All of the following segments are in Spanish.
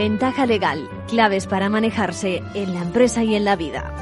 Ventaja legal, claves para manejarse en la empresa y en la vida.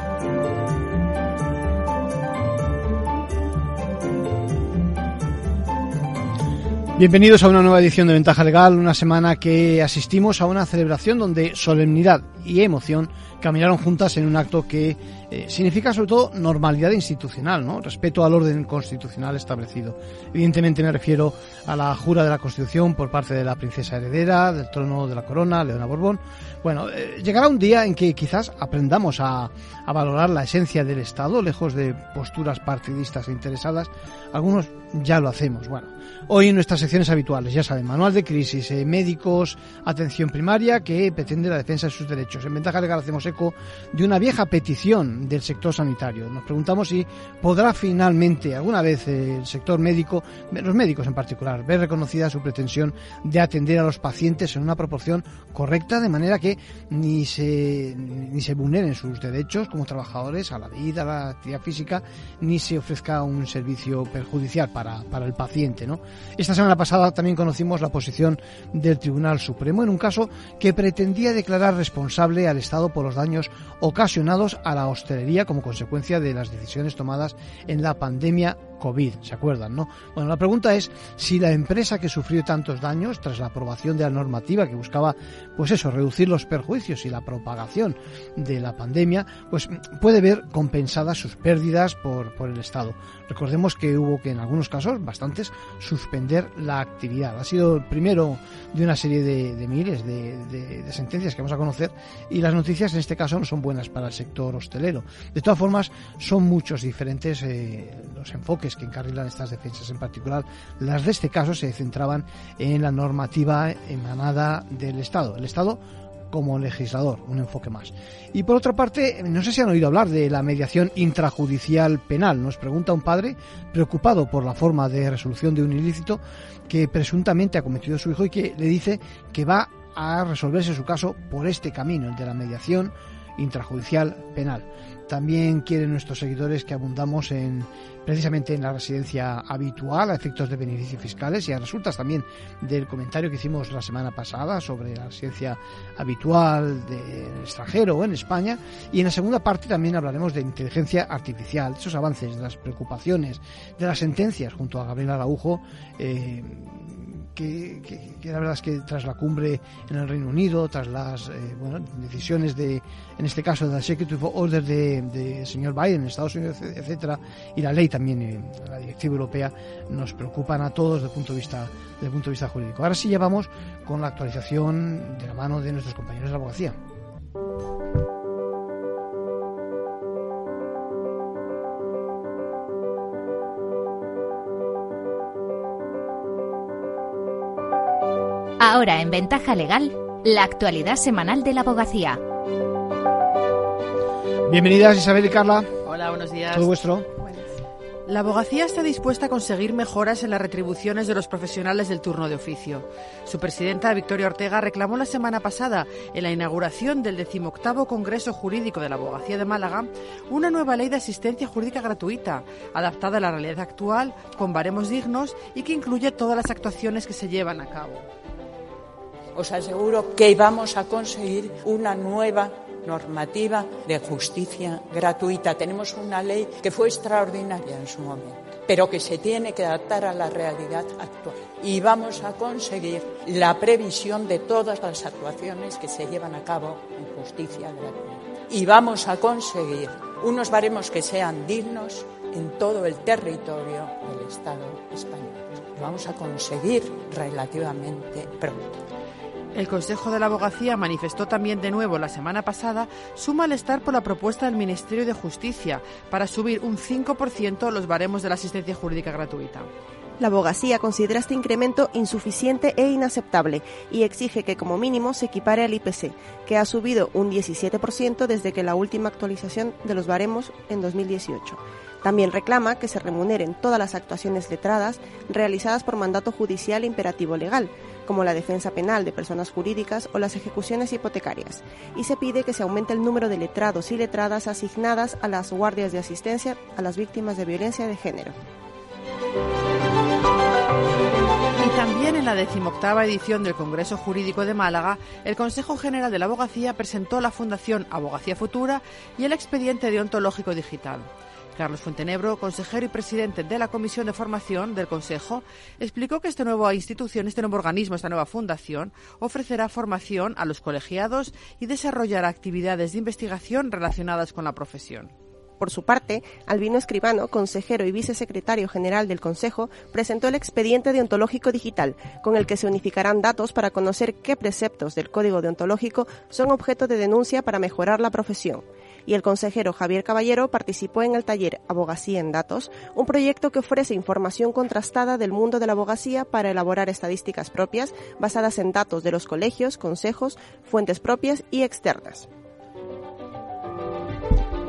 Bienvenidos a una nueva edición de Ventaja Legal, una semana que asistimos a una celebración donde solemnidad y emoción caminaron juntas en un acto que eh, significa sobre todo normalidad institucional, ¿no? respeto al orden constitucional establecido. Evidentemente me refiero a la jura de la Constitución por parte de la princesa heredera del trono de la corona, Leona Borbón. Bueno, eh, llegará un día en que quizás aprendamos a, a valorar la esencia del Estado, lejos de posturas partidistas e interesadas. Algunos ya lo hacemos. Bueno, hoy en nuestras secciones habituales, ya saben, manual de crisis, eh, médicos, atención primaria que pretende la defensa de sus derechos. En ventaja legal hacemos eco de una vieja petición del sector sanitario. Nos preguntamos si podrá finalmente alguna vez el sector médico, los médicos en particular, ver reconocida su pretensión de atender a los pacientes en una proporción correcta, de manera que ni se, ni se vulneren sus derechos como trabajadores a la vida, a la actividad física, ni se ofrezca un servicio perjudicial para, para el paciente. ¿no? Esta semana pasada también conocimos la posición del Tribunal Supremo en un caso que pretendía declarar responsable al Estado por los daños ocasionados a la hostelería como consecuencia de las decisiones tomadas en la pandemia COVID, ¿se acuerdan, no? Bueno, la pregunta es si la empresa que sufrió tantos daños tras la aprobación de la normativa que buscaba, pues eso, reducir los perjuicios y la propagación de la pandemia, pues puede ver compensadas sus pérdidas por, por el Estado. Recordemos que hubo que en algunos casos, bastantes, suspender la actividad. Ha sido el primero de una serie de, miles de, sentencias que vamos a conocer y las noticias en este caso no son buenas para el sector hostelero. De todas formas, son muchos diferentes eh, los enfoques que encarrilan estas defensas. En particular, las de este caso se centraban en la normativa emanada del Estado. El Estado como legislador, un enfoque más. Y por otra parte, no sé si han oído hablar de la mediación intrajudicial penal. Nos pregunta un padre preocupado por la forma de resolución de un ilícito que presuntamente ha cometido su hijo y que le dice que va a resolverse su caso por este camino, el de la mediación intrajudicial penal. También quieren nuestros seguidores que abundamos en precisamente en la residencia habitual a efectos de beneficios fiscales y a resultas también del comentario que hicimos la semana pasada sobre la residencia habitual del extranjero en España. Y en la segunda parte también hablaremos de inteligencia artificial, esos avances, de las preocupaciones, de las sentencias junto a Gabriel Araujo. Eh, que, que, que, la verdad es que tras la cumbre en el Reino Unido, tras las eh, bueno, decisiones de, en este caso, de la Executive Order de, de señor Biden en Estados Unidos, etcétera, y la ley también, eh, la directiva europea, nos preocupan a todos desde el punto de vista, desde el punto de vista jurídico. Ahora sí llevamos con la actualización de la mano de nuestros compañeros de la abogacía. Ahora en Ventaja Legal, la actualidad semanal de la abogacía. Bienvenidas Isabel y Carla. Hola, buenos días. Todo vuestro. La abogacía está dispuesta a conseguir mejoras en las retribuciones de los profesionales del turno de oficio. Su presidenta, Victoria Ortega, reclamó la semana pasada, en la inauguración del decimoctavo Congreso Jurídico de la Abogacía de Málaga, una nueva ley de asistencia jurídica gratuita, adaptada a la realidad actual, con baremos dignos y que incluye todas las actuaciones que se llevan a cabo. Os aseguro que vamos a conseguir una nueva normativa de justicia gratuita. Tenemos una ley que fue extraordinaria en su momento, pero que se tiene que adaptar a la realidad actual. Y vamos a conseguir la previsión de todas las actuaciones que se llevan a cabo en justicia gratuita. Y vamos a conseguir unos baremos que sean dignos en todo el territorio del Estado español. Lo vamos a conseguir relativamente pronto. El Consejo de la Abogacía manifestó también de nuevo la semana pasada su malestar por la propuesta del Ministerio de Justicia para subir un 5% los baremos de la asistencia jurídica gratuita. La abogacía considera este incremento insuficiente e inaceptable y exige que como mínimo se equipare al IPC, que ha subido un 17% desde que la última actualización de los baremos en 2018. También reclama que se remuneren todas las actuaciones letradas realizadas por mandato judicial imperativo legal, como la defensa penal de personas jurídicas o las ejecuciones hipotecarias, y se pide que se aumente el número de letrados y letradas asignadas a las guardias de asistencia a las víctimas de violencia de género. Y también en la decimoctava edición del Congreso Jurídico de Málaga, el Consejo General de la Abogacía presentó la Fundación Abogacía Futura y el expediente deontológico digital. Carlos Fuentenebro, consejero y presidente de la Comisión de Formación del Consejo, explicó que esta nueva institución, este nuevo organismo, esta nueva fundación, ofrecerá formación a los colegiados y desarrollará actividades de investigación relacionadas con la profesión. Por su parte, Albino Escribano, consejero y vicesecretario general del Consejo, presentó el expediente deontológico digital, con el que se unificarán datos para conocer qué preceptos del Código deontológico son objeto de denuncia para mejorar la profesión y el consejero Javier Caballero participó en el taller Abogacía en Datos, un proyecto que ofrece información contrastada del mundo de la abogacía para elaborar estadísticas propias basadas en datos de los colegios, consejos, fuentes propias y externas.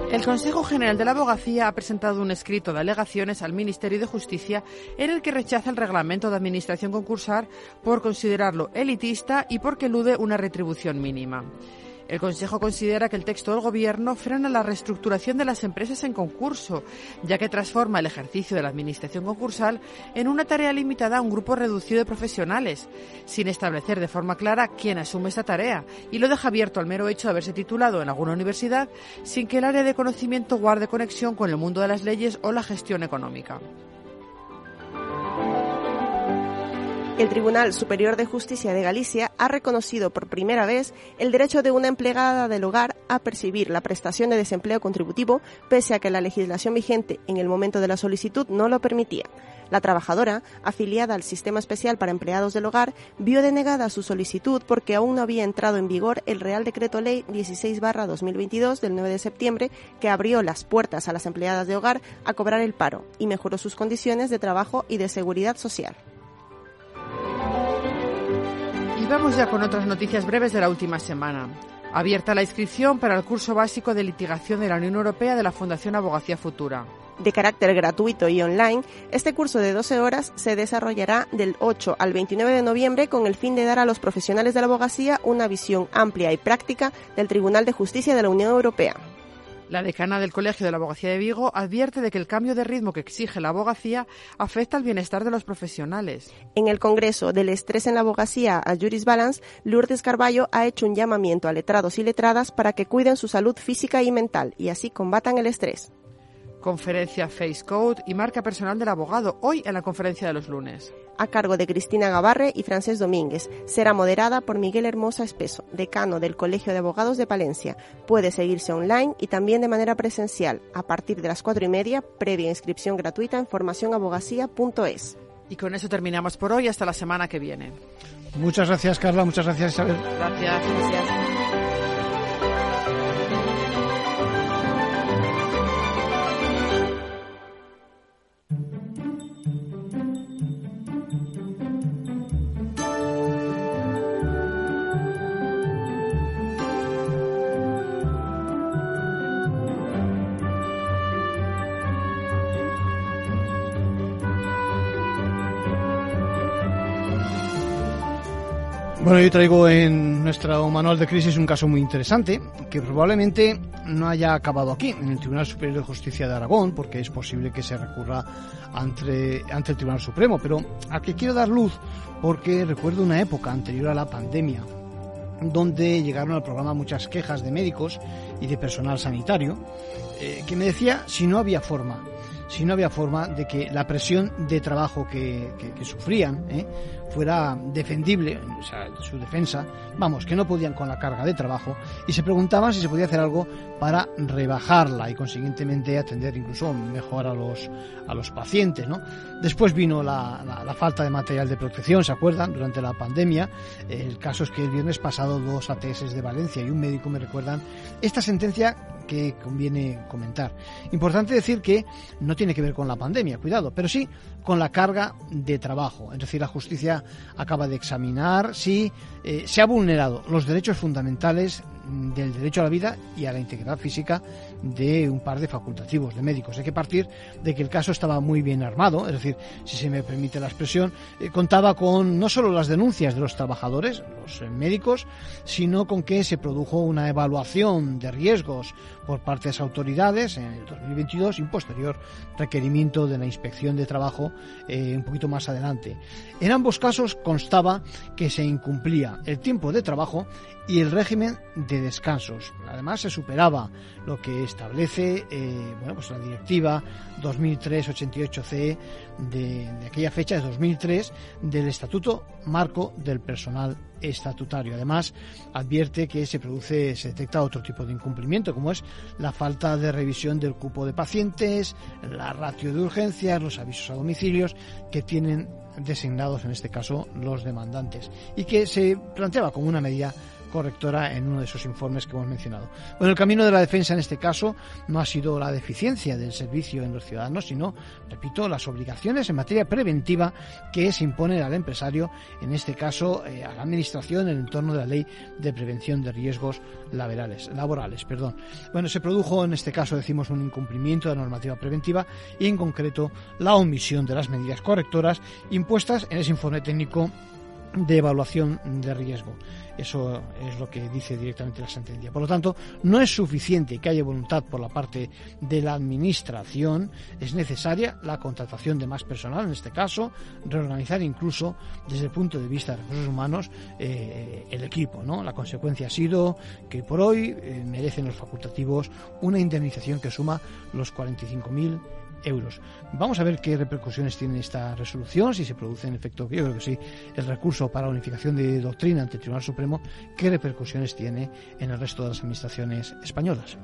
El Consejo General de la Abogacía ha presentado un escrito de alegaciones al Ministerio de Justicia en el que rechaza el reglamento de administración concursal por considerarlo elitista y porque elude una retribución mínima. El Consejo considera que el texto del Gobierno frena la reestructuración de las empresas en concurso, ya que transforma el ejercicio de la Administración concursal en una tarea limitada a un grupo reducido de profesionales, sin establecer de forma clara quién asume esta tarea, y lo deja abierto al mero hecho de haberse titulado en alguna universidad sin que el área de conocimiento guarde conexión con el mundo de las leyes o la gestión económica. El Tribunal Superior de Justicia de Galicia ha reconocido por primera vez el derecho de una empleada del hogar a percibir la prestación de desempleo contributivo, pese a que la legislación vigente en el momento de la solicitud no lo permitía. La trabajadora, afiliada al Sistema Especial para Empleados del Hogar, vio denegada su solicitud porque aún no había entrado en vigor el Real Decreto Ley 16-2022 del 9 de septiembre que abrió las puertas a las empleadas de hogar a cobrar el paro y mejoró sus condiciones de trabajo y de seguridad social vamos ya con otras noticias breves de la última semana. Abierta la inscripción para el curso básico de litigación de la Unión Europea de la Fundación Abogacía Futura. De carácter gratuito y online, este curso de 12 horas se desarrollará del 8 al 29 de noviembre con el fin de dar a los profesionales de la abogacía una visión amplia y práctica del Tribunal de Justicia de la Unión Europea. La decana del Colegio de la Abogacía de Vigo advierte de que el cambio de ritmo que exige la abogacía afecta al bienestar de los profesionales. En el Congreso del Estrés en la Abogacía a Juris Balance, Lourdes Carballo ha hecho un llamamiento a letrados y letradas para que cuiden su salud física y mental y así combatan el estrés. Conferencia Face Code y marca personal del abogado, hoy en la conferencia de los lunes. A cargo de Cristina Gavarre y Francés Domínguez. Será moderada por Miguel Hermosa Espeso, decano del Colegio de Abogados de Palencia. Puede seguirse online y también de manera presencial a partir de las cuatro y media, previa inscripción gratuita en formacionabogacía.es. Y con eso terminamos por hoy. Hasta la semana que viene. Muchas gracias, Carla. Muchas gracias, Isabel. Gracias. Gracias. Bueno, yo traigo en nuestro manual de crisis un caso muy interesante que probablemente no haya acabado aquí, en el Tribunal Superior de Justicia de Aragón, porque es posible que se recurra ante, ante el Tribunal Supremo, pero al que quiero dar luz porque recuerdo una época anterior a la pandemia donde llegaron al programa muchas quejas de médicos y de personal sanitario eh, que me decía si no había forma si no había forma de que la presión de trabajo que, sufrían ¿eh? Fuera defendible, o sea, su defensa, vamos, que no podían con la carga de trabajo y se preguntaban si se podía hacer algo para rebajarla y consiguientemente atender incluso mejor a los, a los pacientes, ¿no? Después vino la, la, falta de material de protección, ¿se acuerdan? Durante la pandemia, el caso es que el viernes pasado dos ATS de Valencia y un médico me recuerdan esta sentencia que conviene comentar. Importante decir que no tiene que ver con la pandemia, cuidado, pero sí con la carga de trabajo. Es decir, la justicia acaba de examinar si eh, se ha vulnerado los derechos fundamentales del derecho a la vida y a la integridad física de un par de facultativos de médicos. Hay que partir de que el caso estaba muy bien armado, es decir, si se me permite la expresión, eh, contaba con no solo las denuncias de los trabajadores, los eh, médicos, sino con que se produjo una evaluación de riesgos por parte de las autoridades en el 2022 y un posterior requerimiento de la inspección de trabajo eh, un poquito más adelante. En ambos casos constaba que se incumplía el tiempo de trabajo y el régimen de descansos. Además, se superaba lo que establece eh, bueno, pues la directiva 2003-88-CE de, de aquella fecha, de 2003, del Estatuto Marco del Personal Estatutario. Además, advierte que se produce, se detecta otro tipo de incumplimiento, como es la falta de revisión del cupo de pacientes, la ratio de urgencias, los avisos a domicilios que tienen designados en este caso los demandantes y que se planteaba como una medida correctora en uno de esos informes que hemos mencionado. Bueno, el camino de la defensa en este caso no ha sido la deficiencia del servicio en los ciudadanos, sino, repito, las obligaciones en materia preventiva que se imponen al empresario, en este caso eh, a la administración en el entorno de la ley de prevención de riesgos laborales. laborales perdón. Bueno, se produjo en este caso, decimos, un incumplimiento de la normativa preventiva y en concreto la omisión de las medidas correctoras impuestas en ese informe técnico de evaluación de riesgo. Eso es lo que dice directamente la sentencia. Por lo tanto, no es suficiente que haya voluntad por la parte de la Administración, es necesaria la contratación de más personal, en este caso, reorganizar incluso desde el punto de vista de recursos humanos eh, el equipo. ¿no? La consecuencia ha sido que por hoy eh, merecen los facultativos una indemnización que suma los 45.000 Vamos a ver qué repercusiones tiene esta resolución, si se produce en efecto, yo creo que sí, el recurso para unificación de doctrina ante el Tribunal Supremo, qué repercusiones tiene en el resto de las administraciones españolas.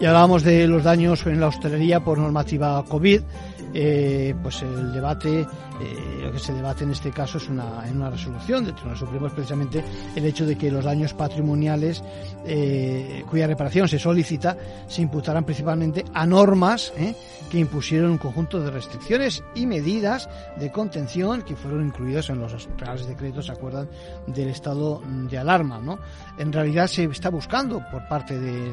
Y hablábamos de los daños en la hostelería por normativa COVID. Eh, pues el debate, eh, lo que se debate en este caso es una, en una resolución del Tribunal Supremo es precisamente el hecho de que los daños patrimoniales eh, cuya reparación se solicita se imputarán principalmente a normas que impusieron un conjunto de restricciones y medidas de contención que fueron incluidas en los reales decretos, ¿se acuerdan?, del estado de alarma, ¿no? En realidad se está buscando por parte de,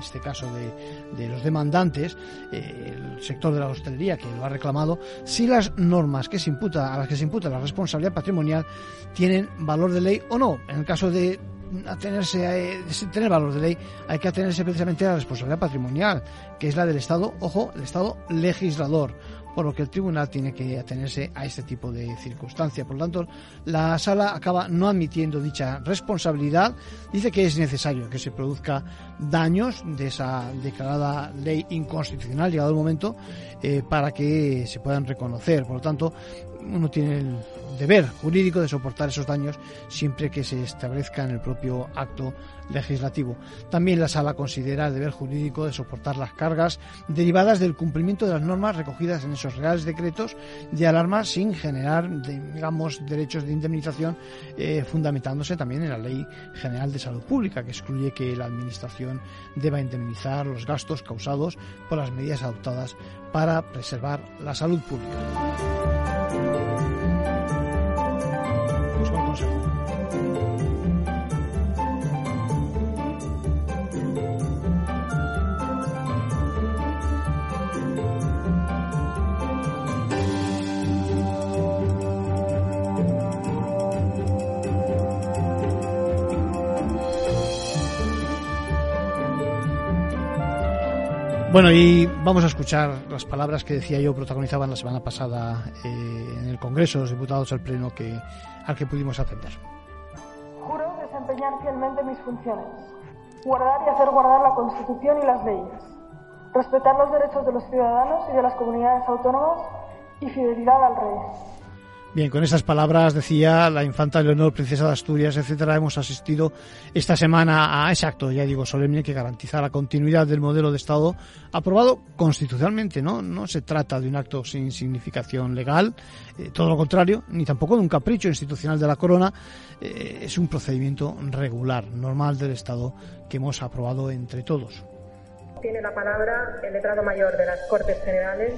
este caso de, de los demandantes, el sector de la hostelería, que lo ha reclamado, si las normas que se imputa, a las que se imputa la responsabilidad patrimonial tienen valor de ley o no. En el caso de atenerse a, de tener valor de ley, hay que atenerse precisamente a la responsabilidad patrimonial, que es la del Estado, ojo, el Estado legislador por lo que el tribunal tiene que atenerse a este tipo de circunstancia. Por lo tanto, la sala acaba no admitiendo dicha responsabilidad. Dice que es necesario que se produzca daños de esa declarada ley inconstitucional, llegado el momento, eh, para que se puedan reconocer. Por lo tanto, uno tiene el deber jurídico de soportar esos daños siempre que se establezca en el propio acto legislativo. También la sala considera el deber jurídico de soportar las cargas derivadas del cumplimiento de las normas recogidas en esos reales decretos de alarma sin generar, digamos, derechos de indemnización, eh, fundamentándose también en la Ley General de Salud Pública, que excluye que la Administración deba indemnizar los gastos causados por las medidas adoptadas para preservar la salud pública. 我穿的都是。Bueno, y vamos a escuchar las palabras que decía yo protagonizaban la semana pasada eh, en el Congreso los Diputados al Pleno que, al que pudimos atender. Juro desempeñar fielmente mis funciones, guardar y hacer guardar la Constitución y las leyes, respetar los derechos de los ciudadanos y de las comunidades autónomas y fidelidad al Rey. Bien, con esas palabras decía la infanta Leonor, princesa de Asturias, etcétera, hemos asistido esta semana a ese acto, ya digo, solemne que garantiza la continuidad del modelo de Estado aprobado constitucionalmente, ¿no? No se trata de un acto sin significación legal, eh, todo lo contrario, ni tampoco de un capricho institucional de la corona, eh, es un procedimiento regular, normal del Estado que hemos aprobado entre todos. Tiene la palabra el letrado mayor de las Cortes Generales,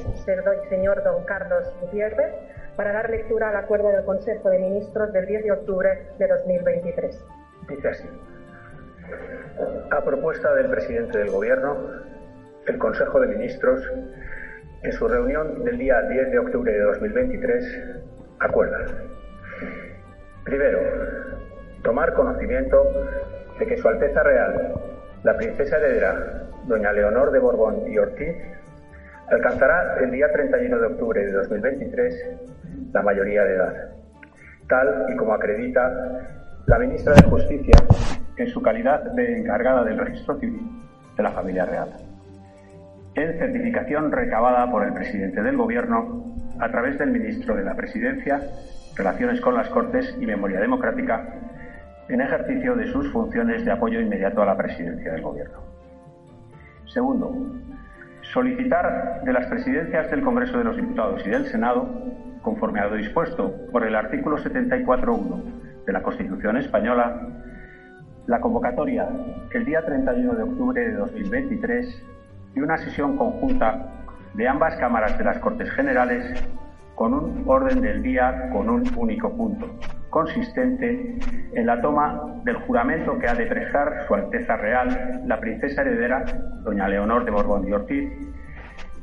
señor don Carlos Gutiérrez, para dar lectura al acuerdo del Consejo de Ministros del 10 de octubre de 2023. Dice así. A propuesta del presidente del Gobierno, el Consejo de Ministros, en su reunión del día 10 de octubre de 2023, acuerda. Primero, tomar conocimiento de que Su Alteza Real, la princesa heredera, doña Leonor de Borbón y Ortiz, alcanzará el día 31 de octubre de 2023 la mayoría de edad, tal y como acredita la ministra de Justicia en su calidad de encargada del registro civil de la familia real. En certificación recabada por el presidente del Gobierno a través del ministro de la Presidencia, Relaciones con las Cortes y Memoria Democrática, en ejercicio de sus funciones de apoyo inmediato a la presidencia del Gobierno. Segundo, solicitar de las presidencias del Congreso de los Diputados y del Senado, conforme a lo dispuesto por el artículo 74.1 de la Constitución española, la convocatoria el día 31 de octubre de 2023 de una sesión conjunta de ambas cámaras de las Cortes Generales con un orden del día con un único punto, consistente en la toma del juramento que ha de prestar Su Alteza Real, la princesa heredera, doña Leonor de Borbón y Ortiz,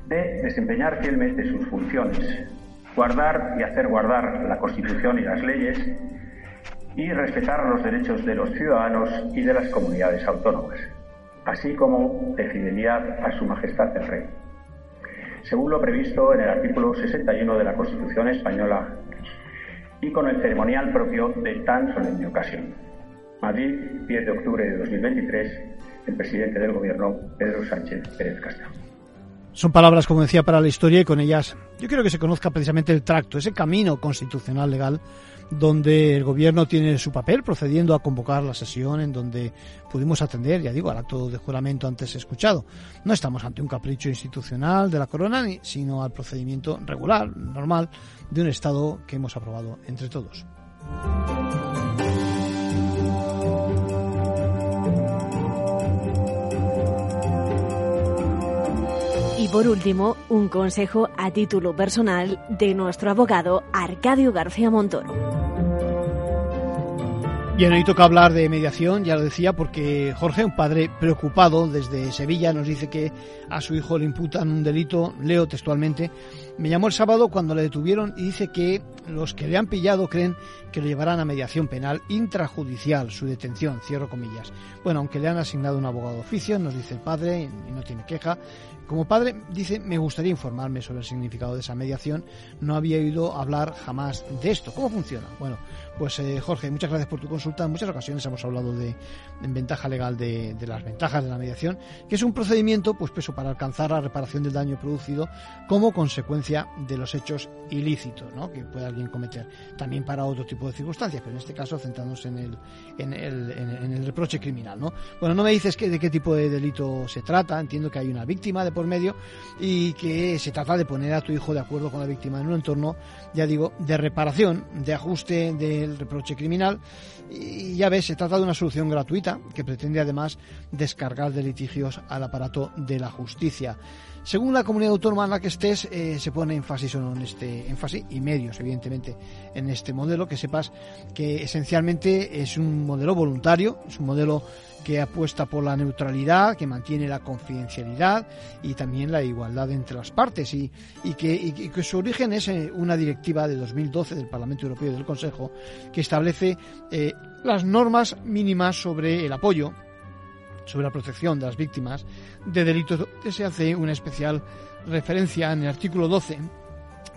de desempeñar fielmente sus funciones, guardar y hacer guardar la Constitución y las leyes y respetar los derechos de los ciudadanos y de las comunidades autónomas, así como de fidelidad a Su Majestad el Rey según lo previsto en el artículo 61 de la Constitución española y con el ceremonial propio de tan solemne ocasión. Madrid, 10 de octubre de 2023, el presidente del Gobierno, Pedro Sánchez Pérez Castro. Son palabras, como decía, para la historia y con ellas yo quiero que se conozca precisamente el tracto, ese camino constitucional legal donde el gobierno tiene su papel procediendo a convocar la sesión en donde pudimos atender, ya digo, al acto de juramento antes escuchado. No estamos ante un capricho institucional de la corona, sino al procedimiento regular, normal, de un Estado que hemos aprobado entre todos. Por último, un consejo a título personal de nuestro abogado Arcadio García Montoro. Bien, hoy toca hablar de mediación, ya lo decía, porque Jorge, un padre preocupado desde Sevilla, nos dice que a su hijo le imputan un delito, leo textualmente, me llamó el sábado cuando le detuvieron y dice que los que le han pillado creen que lo llevarán a mediación penal intrajudicial, su detención, cierro comillas. Bueno, aunque le han asignado un abogado de oficio, nos dice el padre, y no tiene queja, como padre, dice, me gustaría informarme sobre el significado de esa mediación. No había oído hablar jamás de esto. ¿Cómo funciona? Bueno, pues eh, Jorge, muchas gracias por tu consulta. En muchas ocasiones hemos hablado de, ventaja legal de, las ventajas de la mediación, que es un procedimiento, pues peso para alcanzar la reparación del daño producido como consecuencia de los hechos ilícitos, ¿no? Que puede alguien cometer. También para otro tipo de circunstancias, pero en este caso centrándonos en el, en el, en el reproche criminal, ¿no? Bueno, no me dices que, de qué tipo de delito se trata. Entiendo que hay una víctima de por medio y que se trata de poner a tu hijo de acuerdo con la víctima en un entorno, ya digo, de reparación, de ajuste del reproche criminal. Y ya ves, se trata de una solución gratuita que pretende además descargar de litigios al aparato de la justicia. Según la comunidad autónoma en la que estés, eh, se pone énfasis o no en este énfasis y medios, evidentemente, en este modelo, que sepas que esencialmente es un modelo voluntario, es un modelo que apuesta por la neutralidad, que mantiene la confidencialidad y también la igualdad entre las partes. Y, que, su origen es eh, una directiva de 2012 del Parlamento Europeo y del Consejo que establece eh, las normas mínimas sobre el apoyo sobre la protección de las víctimas de delitos, que se hace una especial referencia en el artículo 12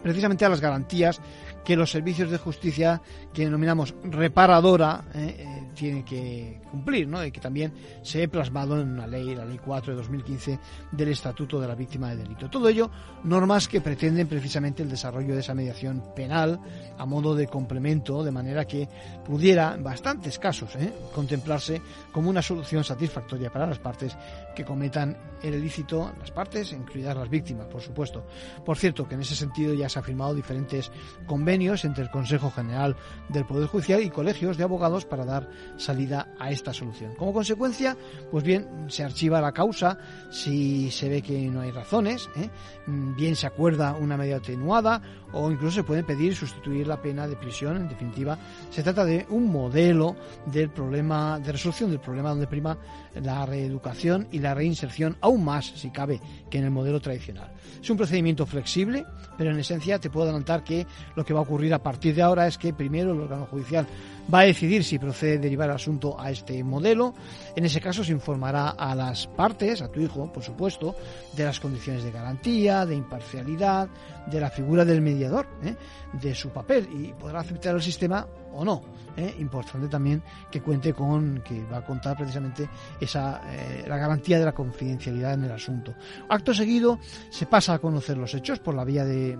precisamente a las garantías que los servicios de justicia que denominamos reparadora eh, eh, tienen que cumplir, ¿no? y que también se ha plasmado en una ley, la Ley 4 de 2015 del Estatuto de la Víctima de Delito. Todo ello, normas que pretenden precisamente el desarrollo de esa mediación penal a modo de complemento, de manera que pudiera, en bastantes casos, ¿eh? contemplarse como una solución satisfactoria para las partes que cometan el ilícito, las partes, incluidas las víctimas, por supuesto. Por cierto, que en ese sentido ya se han firmado diferentes convenios entre el Consejo General del Poder Judicial y colegios de abogados para dar salida a esta solución. Como consecuencia, pues bien, se archiva la causa si se ve que no hay razones, ¿eh? bien se acuerda una medida atenuada o incluso se puede pedir sustituir la pena de prisión. En definitiva, se trata de un modelo del problema de resolución del problema donde prima la reeducación y la reinserción aún más, si cabe, que en el modelo tradicional. Es un procedimiento flexible, pero en esencia te puedo adelantar que lo que va a ocurrir a partir de ahora es que primero el órgano judicial va a decidir si procede derivar el asunto a este modelo. En ese caso se informará a las partes, a tu hijo, por supuesto, de las condiciones de garantía, de imparcialidad, de la figura del mediador, ¿eh? de su papel y podrá aceptar el sistema o no. ¿Eh? Importante también que cuente con, que va a contar precisamente esa, eh, la garantía de la confidencialidad en el asunto. Acto seguido se pasa a conocer los hechos por la vía de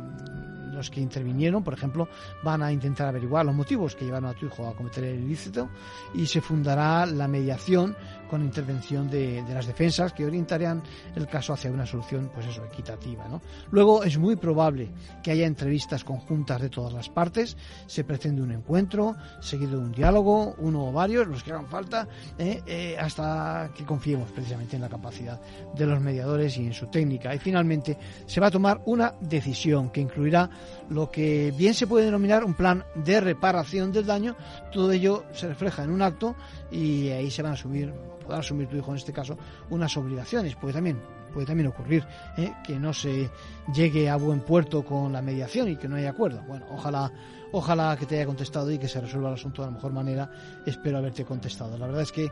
los que intervinieron, por ejemplo, van a intentar averiguar los motivos que llevaron a tu hijo a cometer el ilícito y se fundará la mediación con intervención de, las defensas que orientarían el caso hacia una solución, pues eso, equitativa. Luego es muy probable que haya entrevistas conjuntas de todas las partes, se pretende un encuentro, seguido de un diálogo, uno o varios, los que hagan falta, ¿eh? Eh, hasta que confiemos precisamente en la capacidad de los mediadores y en su técnica. Y finalmente se va a tomar una decisión que incluirá lo que bien se puede denominar un plan de reparación del daño. Todo ello se refleja en un acto y ahí se van a subir pueda asumir tu hijo en este caso unas obligaciones. Puede también, puede también ocurrir ¿eh? que no se llegue a buen puerto con la mediación y que no haya acuerdo. Bueno, ojalá, ojalá que te haya contestado y que se resuelva el asunto de la mejor manera. Espero haberte contestado. La verdad es que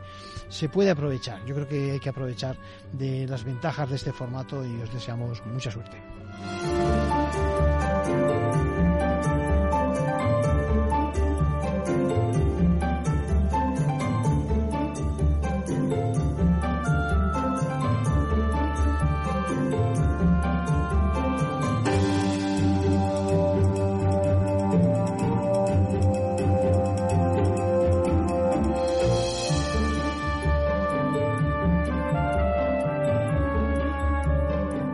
se puede aprovechar. Yo creo que hay que aprovechar de las ventajas de este formato y os deseamos mucha suerte.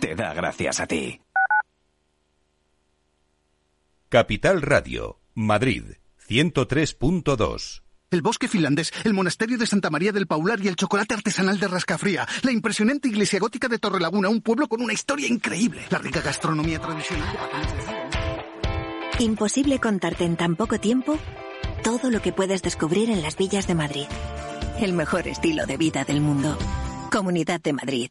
te da gracias a ti. Capital Radio, Madrid, 103.2. El bosque finlandés, el monasterio de Santa María del Paular y el chocolate artesanal de Rascafría, la impresionante iglesia gótica de Torrelaguna, un pueblo con una historia increíble, la rica gastronomía tradicional de Imposible contarte en tan poco tiempo todo lo que puedes descubrir en las villas de Madrid. El mejor estilo de vida del mundo. Comunidad de Madrid.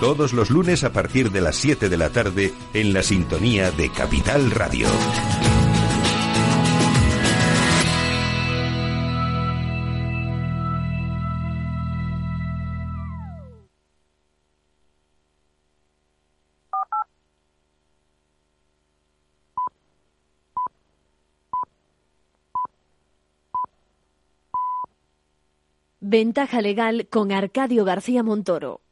Todos los lunes a partir de las 7 de la tarde en la sintonía de Capital Radio. Ventaja legal con Arcadio García Montoro.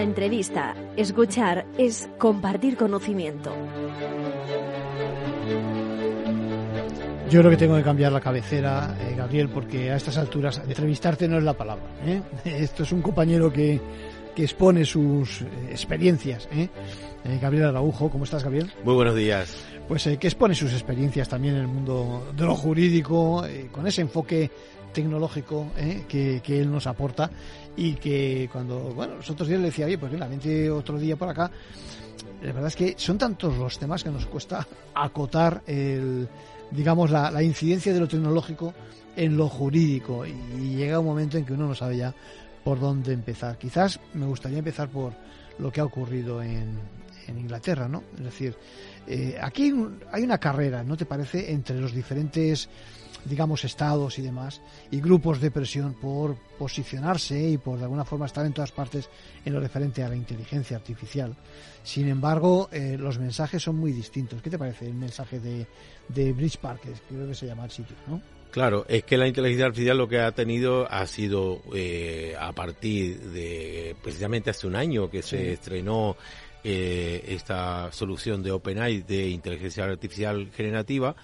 La entrevista, escuchar, es compartir conocimiento. Yo creo que tengo que cambiar la cabecera, eh, Gabriel, porque a estas alturas entrevistarte no es la palabra. ¿eh? Esto es un compañero que, que expone sus eh, experiencias. ¿eh? Eh, Gabriel Araujo, ¿cómo estás, Gabriel? Muy buenos días. Pues que expone sus experiencias también en el mundo de lo jurídico, con ese enfoque tecnológico que, que, él nos aporta y que cuando, bueno, los otros días le decía, oye, pues mira, vente otro día por acá. La verdad es que son tantos los temas que nos cuesta acotar el digamos, la, incidencia de lo tecnológico en lo jurídico y llega un momento en que uno no sabe ya por dónde empezar. Quizás me gustaría empezar por lo que ha ocurrido en, en Inglaterra, ¿no? Es decir, eh, aquí hay una carrera, ¿no te parece?, entre los diferentes digamos, estados y demás, y grupos de presión por posicionarse y por de alguna forma estar en todas partes en lo referente a la inteligencia artificial. Sin embargo, eh, los mensajes son muy distintos. ¿Qué te parece el mensaje de, de Bridge Park, que creo que se llama el sitio, ¿no? Claro, es que la inteligencia artificial lo que ha tenido ha sido eh, a partir de precisamente hace un año que se estrenó eh, esta solución de OpenAI de inteligencia artificial generativa,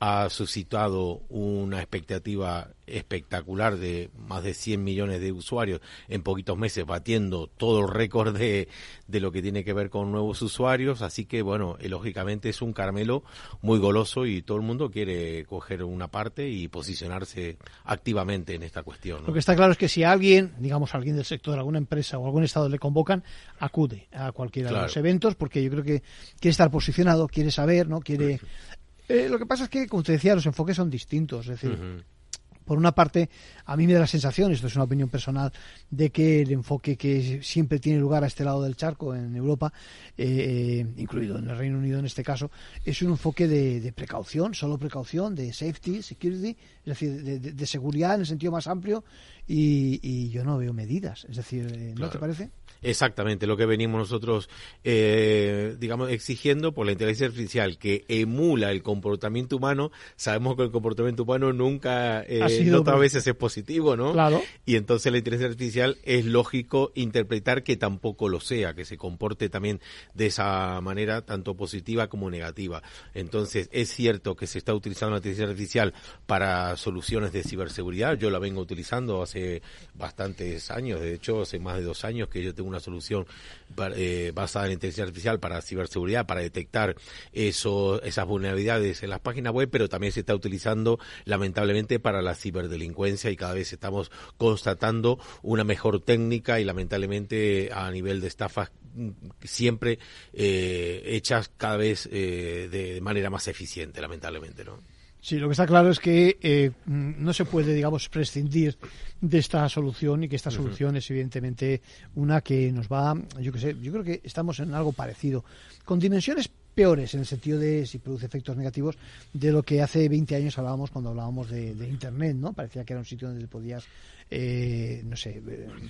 ha suscitado una expectativa espectacular de más de 100 millones de usuarios en poquitos meses, batiendo todo el récord de, de lo que tiene que ver con nuevos usuarios. Así que, bueno, eh, lógicamente es un caramelo muy goloso y todo el mundo quiere coger una parte y posicionarse activamente en esta cuestión. ¿no? Lo que está claro es que si alguien, digamos alguien del sector, alguna empresa o algún estado le convocan, acude a cualquiera claro. de los eventos porque yo creo que quiere estar posicionado, quiere saber, ¿no? Quiere eh, lo que pasa es que, como te decía, los enfoques son distintos. Es decir, uh -huh. por una parte, a mí me da la sensación, esto es una opinión personal, de que el enfoque que siempre tiene lugar a este lado del charco, en Europa, eh, incluido en el Reino Unido en este caso, es un enfoque de, de precaución, solo precaución, de safety, security, es decir, de, de, de seguridad en el sentido más amplio, y, y, yo no veo medidas. Es decir, ¿no claro. te parece? Exactamente, lo que venimos nosotros, eh, digamos, exigiendo por la inteligencia artificial que emula el comportamiento humano. Sabemos que el comportamiento humano nunca, eh, no otras veces es positivo, ¿no? Claro. Y entonces la inteligencia artificial es lógico interpretar que tampoco lo sea, que se comporte también de esa manera, tanto positiva como negativa. Entonces, es cierto que se está utilizando la inteligencia artificial para soluciones de ciberseguridad. Yo la vengo utilizando hace bastantes años, de hecho, hace más de dos años que yo tengo una solución eh, basada en inteligencia artificial para ciberseguridad, para detectar eso, esas vulnerabilidades en las páginas web, pero también se está utilizando lamentablemente para la ciberdelincuencia y cada vez estamos constatando una mejor técnica y lamentablemente a nivel de estafas siempre eh, hechas cada vez eh, de manera más eficiente, lamentablemente, ¿no? Sí, lo que está claro es que eh, no se puede, digamos, prescindir de esta solución y que esta solución es evidentemente una que nos va, yo que sé, yo creo que estamos en algo parecido, con dimensiones peores en el sentido de si produce efectos negativos de lo que hace 20 años hablábamos cuando hablábamos de, de Internet, ¿no? Parecía que era un sitio donde podías eh, no sé,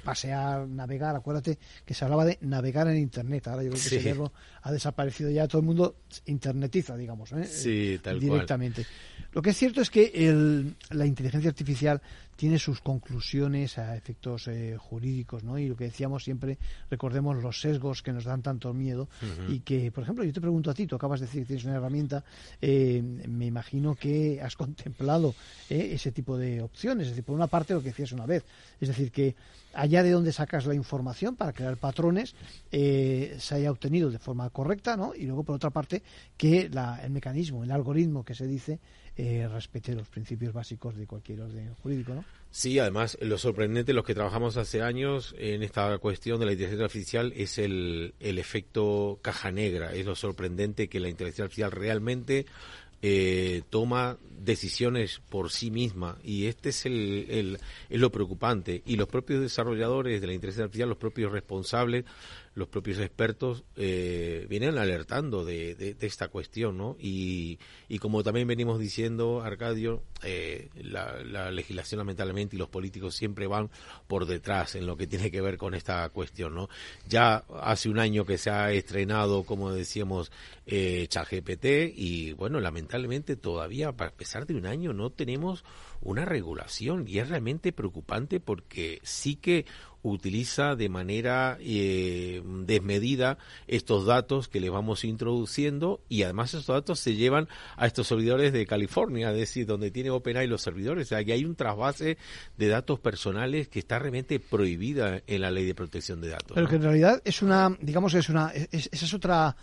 pasear, navegar, acuérdate que se hablaba de navegar en Internet, ahora yo creo que sí. ese verbo ha desaparecido ya, todo el mundo internetiza, digamos, ¿eh? sí, tal directamente. Cual. Lo que es cierto es que el, la inteligencia artificial tiene sus conclusiones a efectos eh, jurídicos, ¿no? Y lo que decíamos siempre, recordemos los sesgos que nos dan tanto miedo uh -huh. y que, por ejemplo, yo te pregunto a ti, tú acabas de decir que tienes una herramienta, eh, me imagino que has contemplado eh, ese tipo de opciones, es decir, por una parte lo que decías una vez, es decir, que allá de donde sacas la información para crear patrones eh, se haya obtenido de forma correcta, ¿no? Y luego, por otra parte, que la, el mecanismo, el algoritmo que se dice, eh, respete los principios básicos de cualquier orden jurídico, ¿no? Sí, además, lo sorprendente, los que trabajamos hace años en esta cuestión de la inteligencia artificial es el, el efecto caja negra. Es lo sorprendente que la inteligencia artificial realmente eh, toma decisiones por sí misma y este es el, el, es lo preocupante. Y los propios desarrolladores de la inteligencia artificial los propios responsables los propios expertos eh, vienen alertando de, de, esta cuestión, ¿no? Y, y como también venimos diciendo, Arcadio, eh, la, la, legislación lamentablemente y los políticos siempre van por detrás en lo que tiene que ver con esta cuestión, ¿no? Ya hace un año que se ha estrenado, como decíamos, eh, ChatGPT y bueno, lamentablemente todavía, a pesar de un año, no tenemos una regulación y es realmente preocupante porque sí que utiliza de manera eh, desmedida estos datos que le vamos introduciendo y además estos datos se llevan a estos servidores de California, es decir, donde tiene OpenAI los servidores. O sea, que hay un trasvase de datos personales que está realmente prohibida en la ley de protección de datos. Pero ¿no? que en realidad es una, digamos, es una, es, esa es otra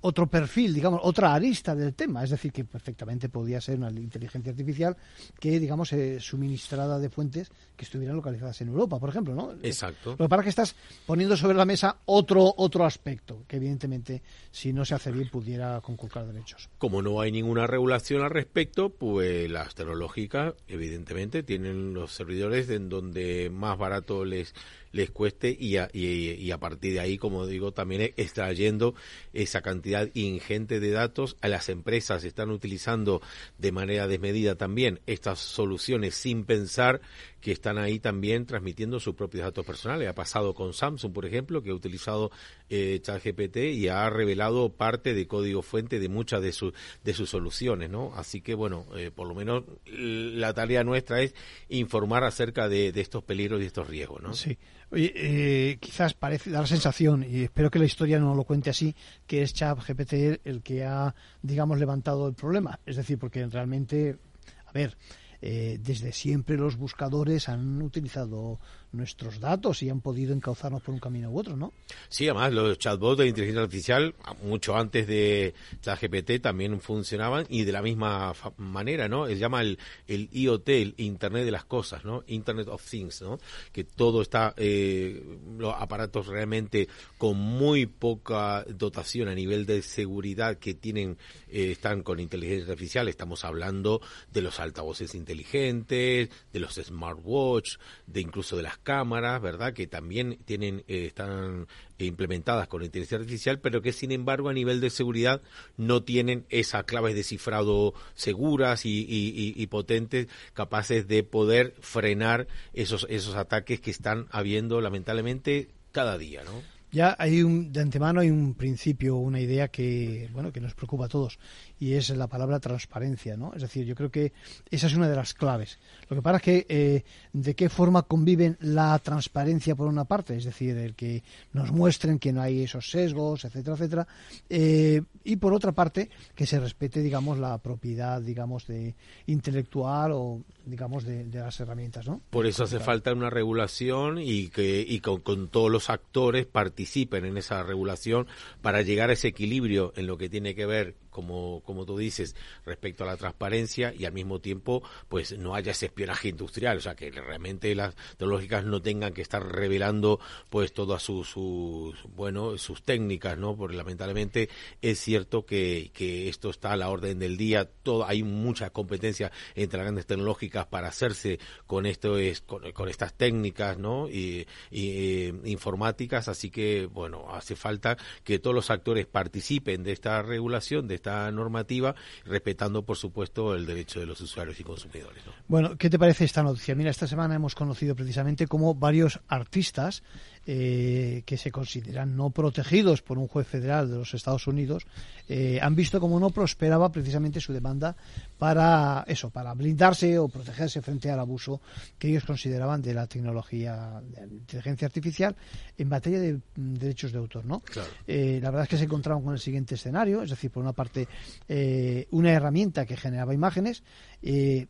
otro perfil, digamos, otra arista del tema. Es decir, que perfectamente podía ser una inteligencia artificial que, digamos, eh, suministrada de fuentes que estuvieran localizadas en Europa, por ejemplo, ¿no? Exacto. Lo que pasa es que estás poniendo sobre la mesa otro otro aspecto que, evidentemente, si no se hace bien, pudiera conculcar derechos. Como no hay ninguna regulación al respecto, pues las tecnológicas, evidentemente, tienen los servidores en donde más barato les les cueste y a, y, y a, partir de ahí, como digo, también extrayendo esa cantidad ingente de datos. A las empresas están utilizando de manera desmedida también estas soluciones sin pensar que están ahí también transmitiendo sus propios datos personales. Ha pasado con Samsung, por ejemplo, que ha utilizado eh, ChatGPT y ha revelado parte de código fuente de muchas de, sus de sus soluciones, ¿no? Así que, bueno, eh, por lo menos la tarea nuestra es informar acerca de, de estos peligros y estos riesgos, ¿no? Sí. Oye, eh, quizás parece dar la sensación, y espero que la historia no lo cuente así, que es ChatGPT el que ha, digamos, levantado el problema. Es decir, porque realmente, a ver, eh, desde siempre los buscadores han utilizado nuestros datos y han podido encauzarnos por un camino u otro, ¿no? Sí, además los chatbots de inteligencia artificial, mucho antes de ChatGPT, también funcionaban y de la misma manera, ¿no? Se llama el, el IoT, el Internet de las Cosas, ¿no? Internet of Things, ¿no? Que todo está, eh, los aparatos realmente con muy poca dotación a nivel de seguridad que tienen, eh, están con inteligencia artificial. Estamos hablando de los altavoces inteligentes, de los smartwatch, de incluso de las cámaras, ¿verdad? Que también tienen, eh, están implementadas con inteligencia artificial, pero que sin embargo a nivel de seguridad no tienen esas claves de cifrado seguras y, y, y, potentes capaces de poder frenar esos, esos ataques que están habiendo lamentablemente cada día, ¿no? Ya hay un, de antemano hay un principio, una idea que, bueno, que nos preocupa a todos y es la palabra transparencia, ¿no? Es decir, yo creo que esa es una de las claves. Lo que pasa es que eh, de qué forma conviven la transparencia por una parte, es decir, el que nos muestren que no hay esos sesgos, etcétera, etcétera, eh, y por otra parte que se respete, digamos, la propiedad, digamos, de intelectual o digamos de, de las herramientas, ¿no? Por eso hace falta una regulación y que y con, con todos los actores participen en esa regulación para llegar a ese equilibrio en lo que tiene que ver como, como tú dices, respecto a la transparencia y al mismo tiempo, pues no haya ese espionaje industrial, o sea, que realmente las tecnológicas no tengan que estar revelando, pues, todas sus, sus bueno, sus técnicas, ¿no? Porque lamentablemente es cierto que, que esto está a la orden del día, todo, hay mucha competencia entre las grandes tecnológicas para hacerse con esto, es, con, estas técnicas, ¿no? Y, y eh, informáticas, así que, bueno, hace falta que todos los actores participen de esta regulación, de esta normativa, respetando, por supuesto, el derecho de los usuarios y consumidores. ¿no? Bueno, ¿qué te parece esta noticia? Mira, esta semana hemos conocido precisamente cómo varios artistas eh, que se consideran no protegidos por un juez federal de los Estados Unidos eh, han visto cómo no prosperaba precisamente su demanda para eso, para blindarse o protegerse frente al abuso que ellos consideraban de la tecnología de la inteligencia artificial en materia de derechos de autor, ¿no? Claro. Eh, la verdad es que se encontraron con el siguiente escenario, es decir, por una parte eh, una herramienta que generaba imágenes,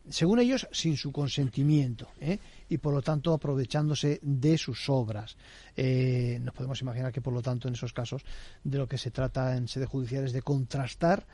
según ellos sin su consentimiento, ¿eh? Y por lo tanto aprovechándose de sus obras. Eh, nos podemos imaginar que por lo tanto en esos casos de lo que se trata en sede judicial es de contrastar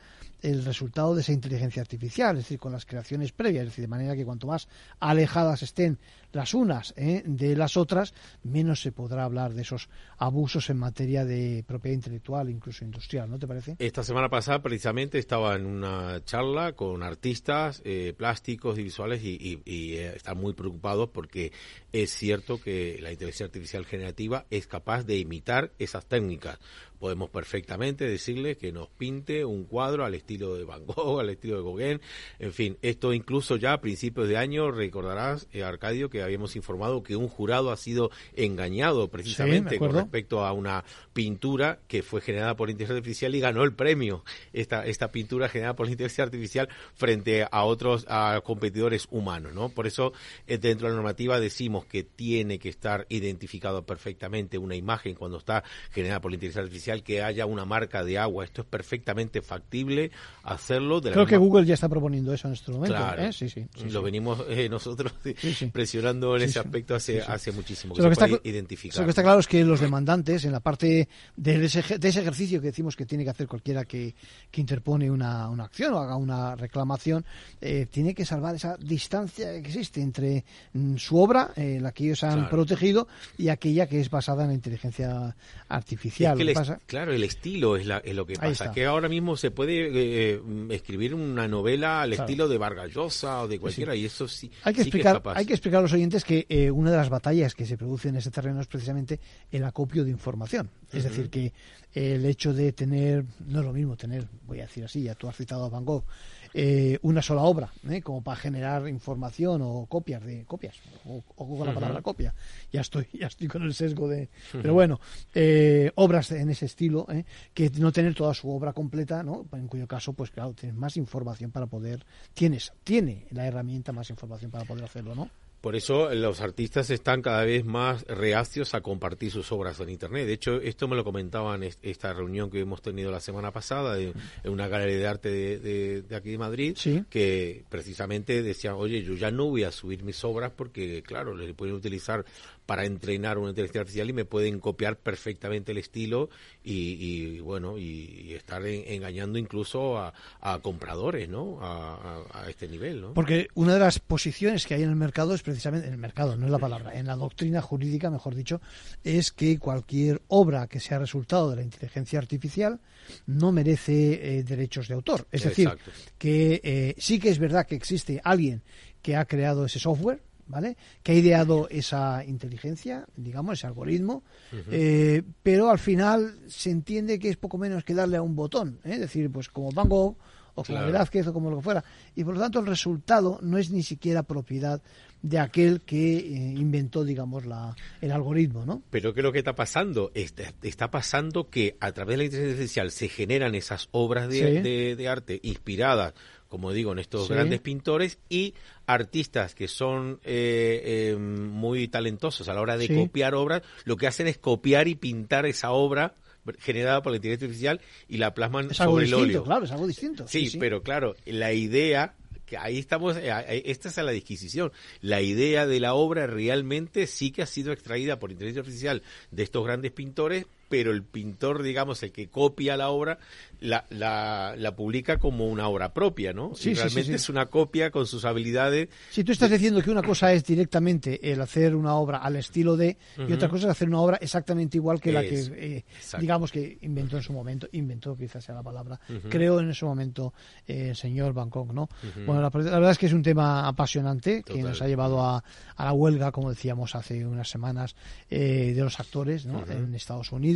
el resultado de esa inteligencia artificial, es decir, con las creaciones previas, es decir, de manera que cuanto más alejadas estén las unas ¿eh? de las otras, menos se podrá hablar de esos abusos en materia de propiedad intelectual, incluso industrial, ¿no te parece? Esta semana pasada precisamente estaba en una charla con artistas eh, plásticos y visuales y, eh, están muy preocupados porque es cierto que la inteligencia artificial generativa es capaz de imitar esas técnicas podemos perfectamente decirle que nos pinte un cuadro al estilo de Van Gogh, al estilo de Gauguin, en fin, esto incluso ya a principios de año recordarás, eh, Arcadio, que habíamos informado que un jurado ha sido engañado precisamente con respecto a una pintura que fue generada por inteligencia artificial y ganó el premio, esta, esta pintura generada por inteligencia artificial frente a otros a competidores humanos, ¿no? Por eso eh, dentro de la normativa decimos que tiene que estar identificado perfectamente una imagen cuando está generada por inteligencia artificial que haya una marca de agua. Esto es perfectamente factible hacerlo. De Creo que Google ya está proponiendo eso en este momento. ¿eh? Sí, sí, Lo venimos eh, nosotros presionando en ese aspecto hace, hace muchísimo. Que lo, que está, identificar. Lo que está claro es que los demandantes, en la parte de ese, de ese ejercicio que decimos que tiene que hacer cualquiera que, que interpone una, una, acción o haga una reclamación, eh, tiene que salvar esa distancia que existe entre mm, su obra, la que ellos han protegido, y aquella que es basada en la inteligencia artificial. Claro, el estilo es, lo que pasa. Que ahora mismo se puede eh, eh, escribir una novela al estilo de Vargas Llosa o de cualquiera, y eso sí. Hay que, explicar, hay que explicar a los oyentes que eh, una de las batallas que se produce en ese terreno es precisamente el acopio de información. Es decir, que el hecho de tener, no es lo mismo tener, voy a decir así, ya tú has citado a Van Gogh, eh, una sola obra, ¿eh? como para generar información o copias de copias, o, con la palabra copia. Ya estoy, ya estoy con el sesgo de. Pero bueno, eh, obras en ese estilo, que no tener toda su obra completa, ¿no? En cuyo caso, pues claro, tienes más información para poder, tienes, tiene la herramienta más información para poder hacerlo, ¿no? Por eso los artistas están cada vez más reacios a compartir sus obras en Internet. De hecho, esto me lo comentaban en esta reunión que hemos tenido la semana pasada en una galería de arte de, aquí de Madrid, que precisamente decían, oye, yo ya no voy a subir mis obras porque, claro, les pueden utilizar para entrenar una inteligencia artificial y me pueden copiar perfectamente el estilo y, bueno, y, estar engañando incluso a, compradores, ¿no? A, a, este nivel, ¿no? Porque una de las posiciones que hay en el mercado es precisamente, en el mercado, no es la palabra, en la doctrina jurídica, mejor dicho, es que cualquier obra que sea resultado de la inteligencia artificial no merece eh, derechos de autor. Es decir, que eh, sí que es verdad que existe alguien que ha creado ese software, ¿vale? Que ha ideado esa inteligencia, digamos, ese algoritmo, eh, pero al final se entiende que es poco menos que darle a un botón, ¿eh? es decir, pues como Van Gogh o como Velázquez o como lo que fuera. Y por lo tanto el resultado no es ni siquiera propiedad de aquel que eh, inventó, digamos, la, el algoritmo, ¿no? Pero ¿qué es lo que está pasando? Está, está pasando que a través de la inteligencia artificial se generan esas obras de, de arte inspiradas como digo, en estos grandes pintores y artistas que son eh, eh, muy talentosos a la hora de copiar obras, lo que hacen es copiar y pintar esa obra generada por la inteligencia artificial y la plasman sobre el óleo. Claro, es algo distinto. Sí, pero claro, la idea que ahí estamos, eh, esta es la disquisición. La idea de la obra realmente sí que ha sido extraída por inteligencia artificial de estos grandes pintores, pero el pintor, digamos, el que copia la obra, la, la, la publica como una obra propia, ¿no? Sí, realmente es una copia con sus habilidades. Si tú estás diciendo que una cosa es directamente el hacer una obra al estilo de, y otra cosa es hacer una obra exactamente igual que la que, eh, digamos, que inventó en su momento, inventó quizás sea la palabra, creo en ese momento eh, el señor Bangkok, ¿no? Bueno, la, verdad es que es un tema apasionante que nos ha llevado a, a, la huelga, como decíamos hace unas semanas, eh, de los actores, ¿no? En Estados Unidos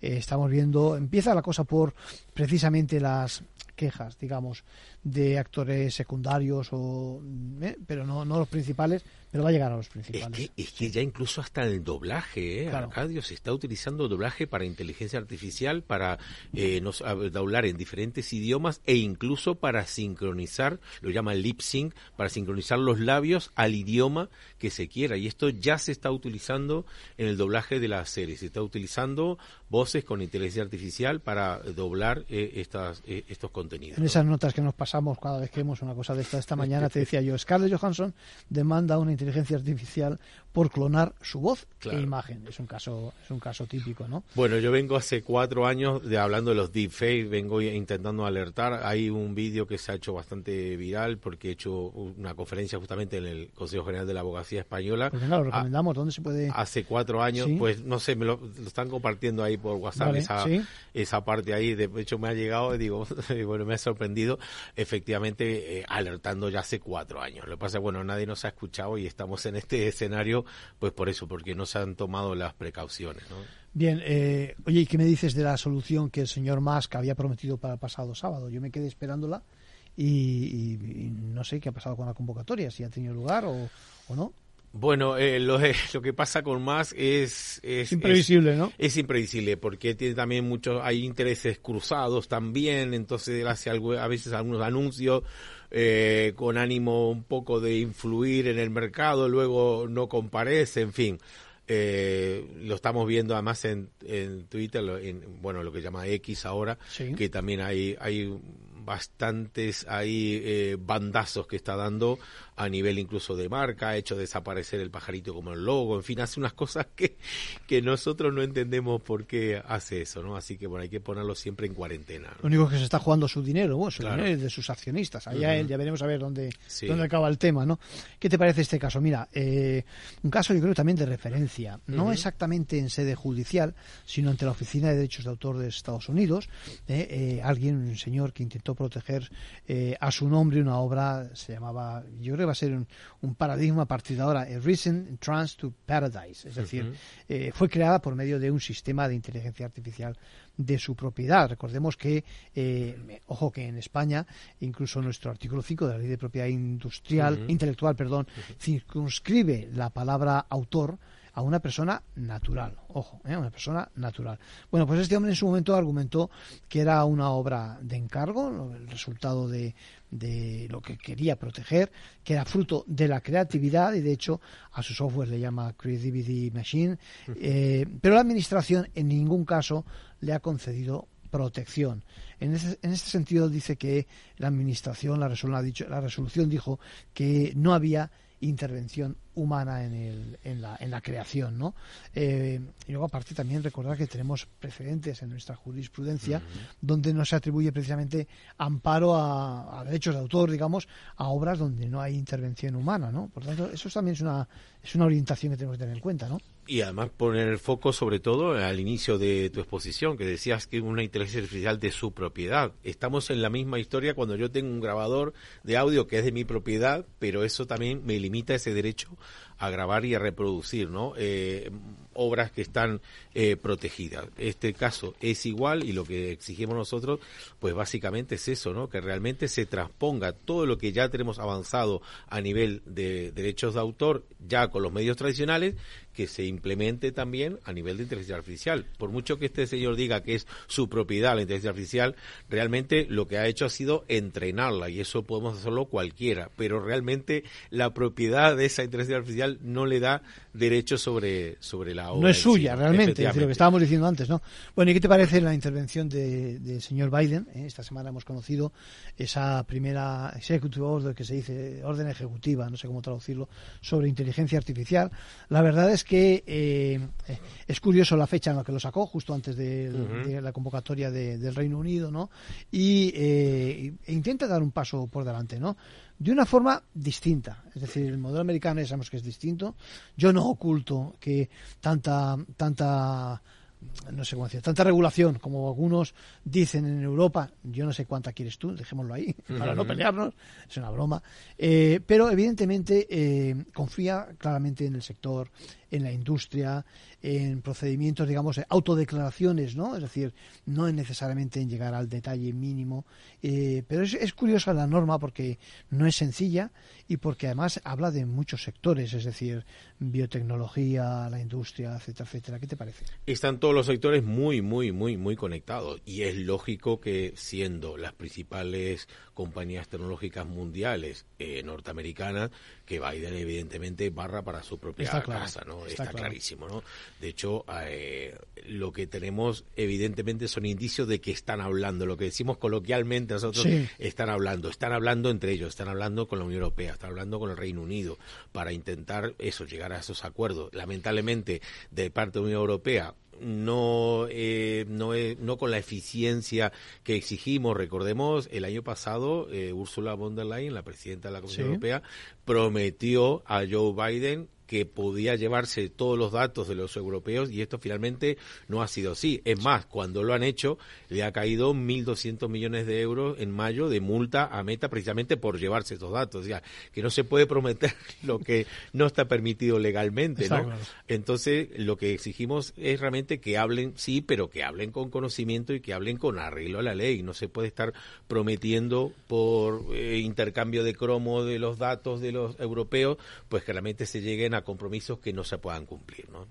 eh, estamos viendo, empieza la cosa por precisamente las quejas, digamos, de actores secundarios, o, eh, pero no, no los principales, pero va a llegar a los principales. Es que, ya incluso hasta el doblaje, ¿eh? Arcadio, se está utilizando doblaje para inteligencia artificial, para eh, nos, doblar en diferentes idiomas e incluso para sincronizar, lo llama lip sync, para sincronizar los labios al idioma que se quiera. Y esto ya se está utilizando en el doblaje de las series. Se está utilizando voces con inteligencia artificial para doblar eh, estas, eh, estos contenidos. En esas notas que nos pasamos cada vez que vemos una cosa de esta, esta mañana, te decía yo, Scarlett Johansson demanda una inteligencia inteligencia artificial por clonar su voz e imagen. Es un caso es un caso típico, ¿no? Bueno, yo vengo hace cuatro años de hablando de los deepfakes, vengo intentando alertar. Hay un vídeo que se ha hecho bastante viral porque he hecho una conferencia justamente en el Consejo General de la Abogacía Española. Pues lo recomendamos. ¿Dónde se puede? Hace cuatro años, pues no sé, me lo, están compartiendo ahí por WhatsApp esa, esa parte ahí. De hecho, me ha llegado, digo, bueno, me ha sorprendido. Efectivamente, eh, alertando ya hace cuatro años. Lo que pasa es bueno, nadie nos ha escuchado y estamos en este escenario, pues por eso, porque no se han tomado las precauciones, ¿no? Bien, eh, oye, ¿y qué me dices de la solución que el señor Musk había prometido para el pasado sábado? Yo me quedé esperándola y, no sé qué ha pasado con la convocatoria, si ha tenido lugar o, no. Bueno, eh, lo, lo, que pasa con Musk es, es imprevisible, ¿no? Es imprevisible porque tiene también muchos, hay intereses cruzados también, entonces él hace algo, a veces algunos anuncios eh, con ánimo un poco de influir en el mercado, luego no comparece, en fin. Eh, lo estamos viendo además en, en Twitter, en, bueno, lo que llama X ahora, que también hay, hay bastantes ahí eh, bandazos que está dando a nivel incluso de marca, ha hecho desaparecer el pajarito como el logo, en fin, hace unas cosas que, que nosotros no entendemos por qué hace eso, ¿no? Así que bueno, hay que ponerlo siempre en cuarentena. Lo único que se está jugando su dinero, bueno, su dinero es de sus accionistas, allá él, ya veremos a ver dónde, dónde acaba el tema, ¿no? ¿Qué te parece este caso? Mira, eh, un caso yo creo también de referencia, no exactamente en sede judicial, sino ante la Oficina de Derechos de Autor de Estados Unidos, eh, eh, alguien, un señor que intentó proteger a su nombre una obra, se llamaba, yo creo va a ser un, paradigma a partir de ahora, el Recent Trans to Paradise, es decir, eh, fue creada por medio de un sistema de inteligencia artificial de su propiedad. Recordemos que, eh, ojo que en España, incluso nuestro artículo 5 de la Ley de Propiedad Industrial, Intelectual, perdón, circunscribe la palabra autor a una persona natural, ojo, ¿eh? una persona natural. Bueno, pues este hombre en su momento argumentó que era una obra de encargo, el resultado de, de lo que quería proteger, que era fruto de la creatividad y de hecho a su software le llama Creativity Machine, eh, pero la administración en ningún caso le ha concedido protección. En, en este sentido dice que la administración, la resolución, ha dicho, la resolución dijo que no había intervención humana en, el, en, la, en la creación, ¿no? Eh, y luego aparte también recordar que tenemos precedentes en nuestra jurisprudencia donde no se atribuye precisamente amparo a, derechos de autor, digamos, a obras donde no hay intervención humana, ¿no? Por tanto, eso también es una, es una orientación que tenemos que tener en cuenta, ¿no? Y además poner el foco sobre todo al inicio de tu exposición, que decías que una inteligencia artificial de su propiedad. Estamos en la misma historia cuando yo tengo un grabador de audio que es de mi propiedad, pero eso también me limita ese derecho a grabar y a reproducir, ¿no? Eh, obras que están eh, protegidas. Este caso es igual y lo que exigimos nosotros, pues básicamente es eso, ¿no? Que realmente se transponga todo lo que ya tenemos avanzado a nivel de derechos de autor ya con los medios tradicionales, que se implemente también a nivel de inteligencia artificial. Por mucho que este señor diga que es su propiedad la inteligencia artificial, realmente lo que ha hecho ha sido entrenarla y eso podemos hacerlo cualquiera, pero realmente la propiedad de esa inteligencia artificial no le da derecho sobre, sobre la obra. No es suya, realmente, es lo que estábamos diciendo antes, ¿no? Bueno, ¿y qué te parece la intervención del de señor Biden? Eh, esta semana hemos conocido esa primera executive order que se dice, orden ejecutiva, no sé cómo traducirlo, sobre inteligencia artificial. La verdad es que eh, es curioso la fecha en la que lo sacó, justo antes de, la convocatoria del Reino Unido, ¿no? Y eh, e intenta dar un paso por delante, ¿no? de una forma distinta. Es decir, el modelo americano ya sabemos que es distinto. Yo no oculto que tanta, tanta no sé cómo decir, tanta regulación como algunos dicen en Europa, yo no sé cuánta quieres tú, dejémoslo ahí, para no pelearnos, es una broma, eh, pero evidentemente eh, confía claramente en el sector, en la industria, en procedimientos, digamos, autodeclaraciones, ¿no? Es decir, no es necesariamente en llegar al detalle mínimo, eh, pero es, curiosa la norma porque no es sencilla y porque además habla de muchos sectores, es decir, biotecnología, la industria, etcétera, etcétera. ¿Qué te parece? Están todos los sectores muy, muy, muy, muy conectados y es lógico que siendo las principales compañías tecnológicas mundiales eh, norteamericanas, que Biden evidentemente barra para su propia casa, ¿no? ¿no? Está, clarísimo, ¿no? De hecho, eh, lo que tenemos evidentemente son indicios de que están hablando, lo que decimos coloquialmente nosotros, están hablando, están hablando entre ellos, están hablando con la Unión Europea, están hablando con el Reino Unido para intentar eso, llegar a esos acuerdos. Lamentablemente, de parte de la Unión Europea, no, eh, no, no con la eficiencia que exigimos. Recordemos, el año pasado eh, Ursula von der Leyen, la presidenta de la Comisión Europea, prometió a Joe Biden que podía llevarse todos los datos de los europeos y esto finalmente no ha sido así. Es más, cuando lo han hecho, le ha caído 1.200 millones de euros en mayo de multa a Meta precisamente por llevarse estos datos. O sea, que no se puede prometer lo que no está permitido legalmente, ¿no? Entonces, lo que exigimos es realmente que hablen, sí, pero que hablen con conocimiento y que hablen con arreglo a la ley. No se puede estar prometiendo por eh, intercambio de cromo de los datos de los europeos, pues que realmente se lleguen a compromisos que no se puedan cumplir, ¿no?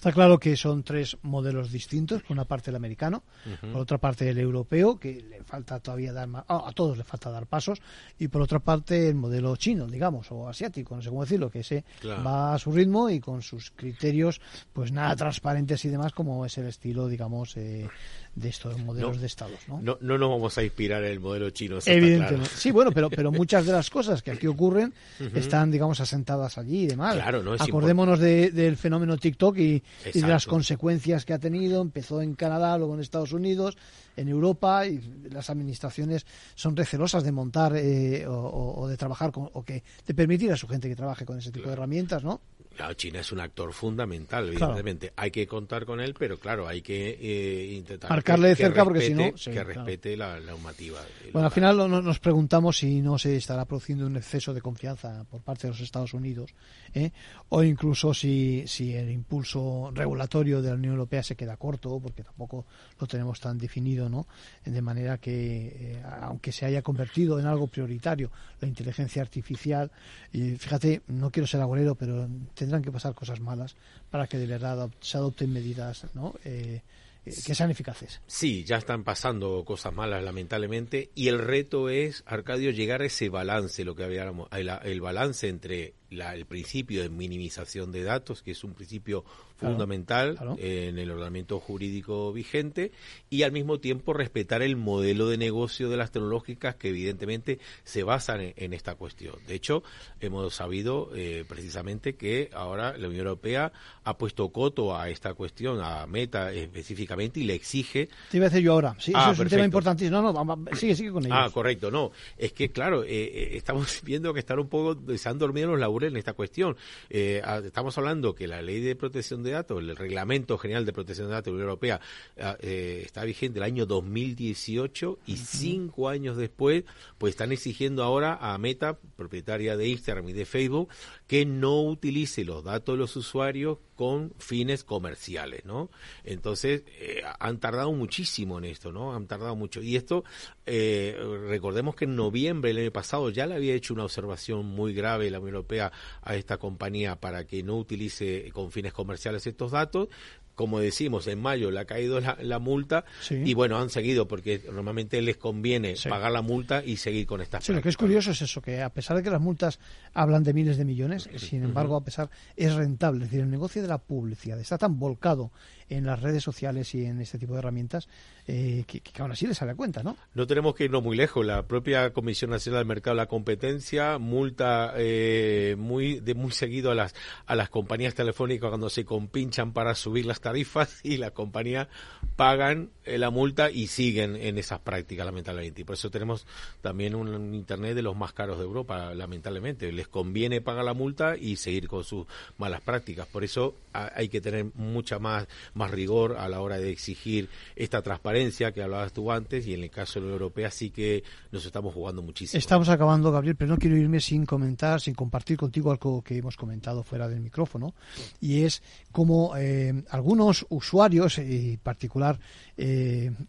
Está claro que son tres modelos distintos, por una parte el americano, por otra parte el europeo, que le falta todavía dar ah, a todos le falta dar pasos, y por otra parte el modelo chino, digamos, o asiático, no sé cómo decirlo, que se va a su ritmo y con sus criterios, pues nada transparentes y demás, como es el estilo, digamos, eh, de estos modelos de estados, ¿no? ¿no? No nos vamos a inspirar en el modelo chino, Evidentemente. Sí, bueno, pero, pero muchas de las cosas que aquí ocurren están, digamos, asentadas allí y demás. Claro, no Acordémonos del fenómeno TikTok y, y, de las consecuencias que ha tenido. Empezó en Canadá, luego en Estados Unidos, en Europa y las administraciones son recelosas de montar eh, o, de trabajar con, o que de permitir a su gente que trabaje con ese tipo de herramientas, ¿no? Claro, China es un actor fundamental, evidentemente. Hay que contar con él, pero claro, hay que eh, intentar marcarle de cerca porque si no que respete la, normativa. Bueno, al final nos preguntamos si no se estará produciendo un exceso de confianza por parte de los Estados Unidos, ¿eh? o incluso si, si el impulso regulatorio de la Unión Europea se queda corto, porque tampoco lo tenemos tan definido, ¿no? De manera que, eh, aunque se haya convertido en algo prioritario la inteligencia artificial, y fíjate, no quiero ser agorero, pero tendrán que pasar cosas malas para que de verdad se adopten medidas ¿no? Eh, eh, que sean eficaces. Sí, ya están pasando cosas malas, lamentablemente, y el reto es, Arcadio, llegar a ese balance, lo que habíamos, el balance entre el principio de minimización de datos, que es un principio fundamental en el ordenamiento jurídico vigente, y al mismo tiempo respetar el modelo de negocio de las tecnológicas que evidentemente se basan en, esta cuestión. De hecho, hemos sabido eh, precisamente que ahora la Unión Europea ha puesto coto a esta cuestión, a Meta específicamente, y le exige... Te iba a decir yo ahora. Sí, eso ah, es un tema importantísimo. No, no, sigue, sigue con ello. Ah, correcto. No, es que claro, eh, eh, estamos viendo que están un poco, se han dormido los en esta cuestión. Eh, estamos hablando que la ley de protección de datos, el reglamento general de protección de datos de la Unión Europea ah, eh, está vigente el año 2018 y cinco años después, pues están exigiendo ahora a Meta, propietaria de Instagram y de Facebook, que no utilice los datos de los usuarios con fines comerciales, ¿no? Entonces, eh, han tardado muchísimo en esto, ¿no? Han tardado mucho. Y esto, eh, recordemos que en noviembre del año pasado ya le había hecho una observación muy grave la Unión Europea a esta compañía para que no utilice con fines comerciales estos datos como decimos, en mayo le ha caído la, multa y bueno, han seguido porque normalmente les conviene pagar la multa y seguir con estas Sí, lo que es curioso es eso, que a pesar de que las multas hablan de miles de millones, sin embargo, a pesar, es rentable. Es decir, el negocio de la publicidad está tan volcado en las redes sociales y en este tipo de herramientas, eh, que, aún así les sale cuenta, ¿no? No tenemos que irnos muy lejos. La propia Comisión Nacional del Mercado de la Competencia multa eh, muy de muy seguido a las a las compañías telefónicas cuando se compinchan para subir las tarifas y las compañías pagan la multa y siguen en esas prácticas, lamentablemente. Y por eso tenemos también un, Internet de los más caros de Europa, lamentablemente. Les conviene pagar la multa y seguir con sus malas prácticas. Por eso hay que tener mucha más más rigor a la hora de exigir esta transparencia que hablabas tú antes y en el caso de la europea sí que nos estamos jugando muchísimo. Estamos acabando, Gabriel, pero no quiero irme sin comentar, sin compartir contigo algo que hemos comentado fuera del micrófono y es como eh, algunos usuarios, en particular eh,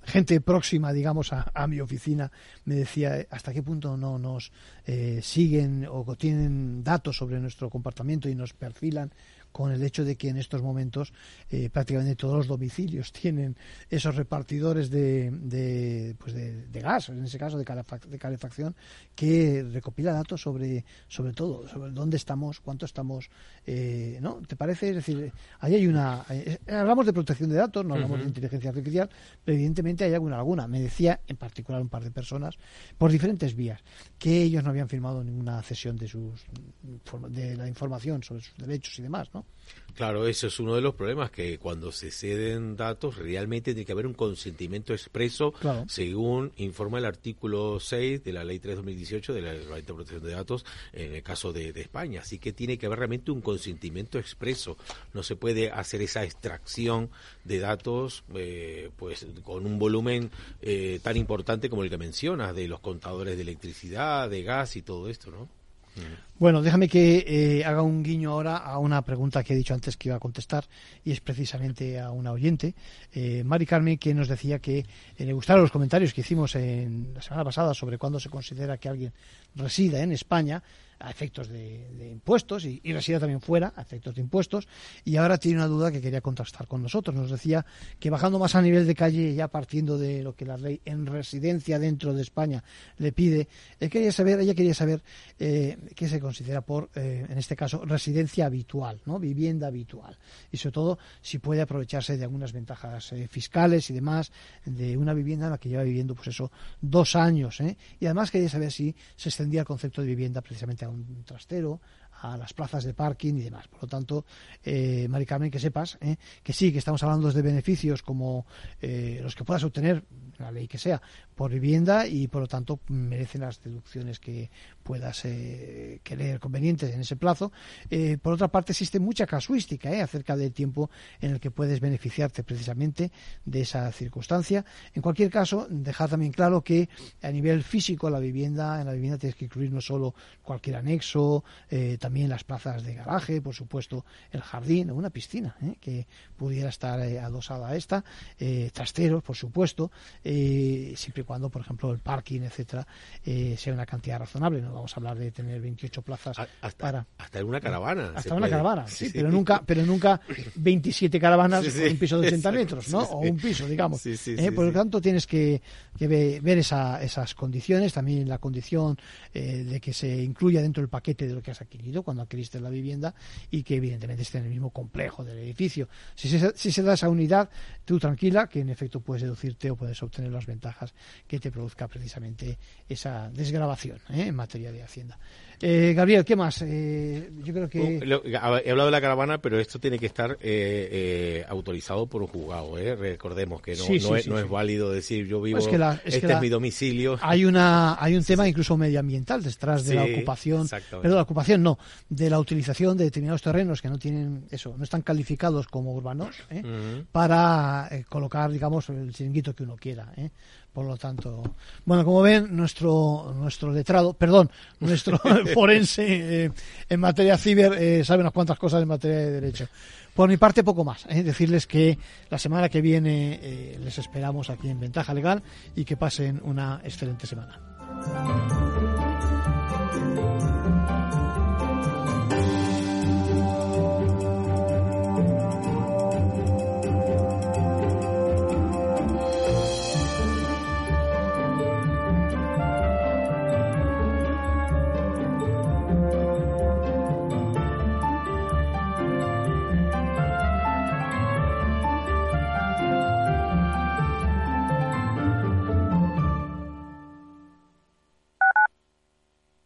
gente próxima, digamos, a, mi oficina, me decía hasta qué punto no nos eh, siguen o tienen datos sobre nuestro comportamiento y nos perfilan con el hecho de que en estos momentos eh, prácticamente todos los domicilios tienen esos repartidores de, de, pues de, gas, en ese caso de, calefacción, que recopila datos sobre, sobre todo, sobre dónde estamos, cuánto estamos, eh, ¿no? ¿Te parece? Es decir, ahí hay una... Eh, hablamos de protección de datos, no hablamos de inteligencia artificial, pero evidentemente hay alguna alguna. Me decía en particular un par de personas, por diferentes vías, que ellos no habían firmado ninguna cesión de sus de la información sobre sus derechos y demás, ¿no? Claro, eso es uno de los problemas, que cuando se ceden datos realmente tiene que haber un consentimiento expreso, según informa el artículo 6 de la Ley 3-2018 de la Ley de Protección de Datos en el caso de, España. Así que tiene que haber realmente un consentimiento expreso. No se puede hacer esa extracción de datos eh, pues con un volumen eh, tan importante como el que mencionas, de los contadores de electricidad, de gas y todo esto, ¿no? Bueno, déjame que eh, haga un guiño ahora a una pregunta que he dicho antes que iba a contestar y es precisamente a una oyente, eh, Mari Carmen, que nos decía que eh, le gustaron los comentarios que hicimos en la semana pasada sobre cuándo se considera que alguien resida en España a efectos de, impuestos y, y, resida también fuera a efectos de impuestos y ahora tiene una duda que quería contrastar con nosotros. Nos decía que bajando más a nivel de calle, ya partiendo de lo que la ley en residencia dentro de España le pide, él quería saber, ella quería saber eh, qué se considera por, eh, en este caso, residencia habitual, ¿no? vivienda habitual y sobre todo si puede aprovecharse de algunas ventajas eh, fiscales y demás de una vivienda en la que lleva viviendo pues eso dos años y además quería saber si se extendía el concepto de vivienda precisamente a un trastero, a las plazas de parking y demás. Por lo tanto, eh, Mari Carmen, que sepas eh, que sí, que estamos hablando de beneficios como eh, los que puedas obtener, la ley que sea, por vivienda y por lo tanto merecen las deducciones que puedas eh, querer convenientes en ese plazo. Por otra parte, existe mucha casuística acerca del tiempo en el que puedes beneficiarte precisamente de esa circunstancia. En cualquier caso, dejar también claro que a nivel físico la vivienda, en la vivienda tienes que incluir no solo cualquier anexo, también las plazas de garaje, por supuesto el jardín o una piscina que pudiera estar adosada a esta, trasteros, por supuesto, siempre y cuando, por ejemplo, el parking, etcétera, eh, sea una cantidad razonable. No vamos a hablar de tener 28 plazas hasta, para hasta una caravana. Hasta una caravana, sí, pero nunca, pero nunca 27 caravanas con un piso de 80 metros, ¿no? O un piso, digamos. Eh, por lo tanto, tienes que, ver esa, esas condiciones, también la condición eh, de que se incluya dentro del paquete de lo que has adquirido cuando adquiriste la vivienda y que evidentemente esté en el mismo complejo del edificio. Si se, si se da esa unidad, tú tranquila, que en efecto puedes deducirte o puedes obtener las ventajas que te produzca precisamente esa desgrabación ¿eh? en materia de Hacienda. Eh, Gabriel, ¿qué más? Eh, yo creo que... he hablado de la caravana, pero esto tiene que estar autorizado por un juzgado. Recordemos que no, es, válido decir yo vivo, este es mi domicilio. Hay una hay un tema incluso medioambiental detrás de la ocupación, pero la ocupación no, de la utilización de determinados terrenos que no tienen eso, no están calificados como urbanos para colocar, digamos, el chiringuito que uno quiera. Por lo tanto, bueno, como ven, nuestro nuestro letrado, perdón, nuestro forense eh, en materia ciber eh, sabe unas cuantas cosas en materia de derecho. Por mi parte, poco más. ¿eh? Decirles que la semana que viene les esperamos aquí en Ventaja Legal y que pasen una excelente semana.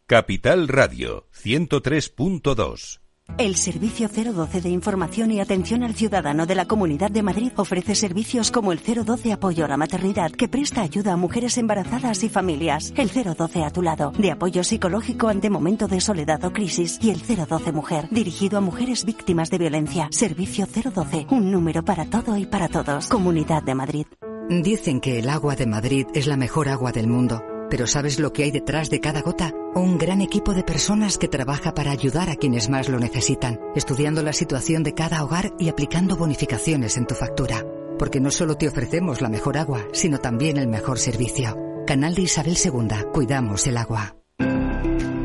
Capital Radio 103.2 el Servicio 012 de Información y Atención al Ciudadano de la Comunidad de Madrid ofrece servicios como el 012 Apoyo a la Maternidad, que presta ayuda a mujeres embarazadas y familias, el 012 a tu lado, de apoyo psicológico ante momento de soledad o crisis, y el 012 Mujer, dirigido a mujeres víctimas de violencia. Servicio 012, un número para todo y para todos. Comunidad de Madrid. Dicen que el agua de Madrid es la mejor agua del mundo. Pero ¿sabes lo que hay detrás de cada gota? Un gran equipo de personas que trabaja para ayudar a quienes más lo necesitan, estudiando la situación de cada hogar y aplicando bonificaciones en tu factura. Porque no solo te ofrecemos la mejor agua, sino también el mejor servicio. Canal de Isabel II. Cuidamos el agua.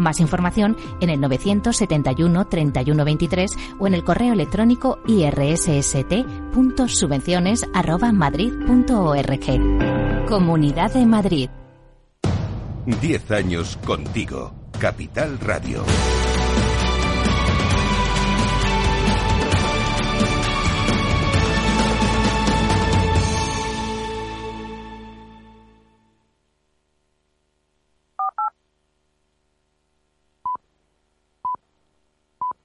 Más información en el 971 31 23 o en el correo electrónico irsst.subvenciones@madrid.org. Comunidad de Madrid. 10 años contigo. Capital Radio.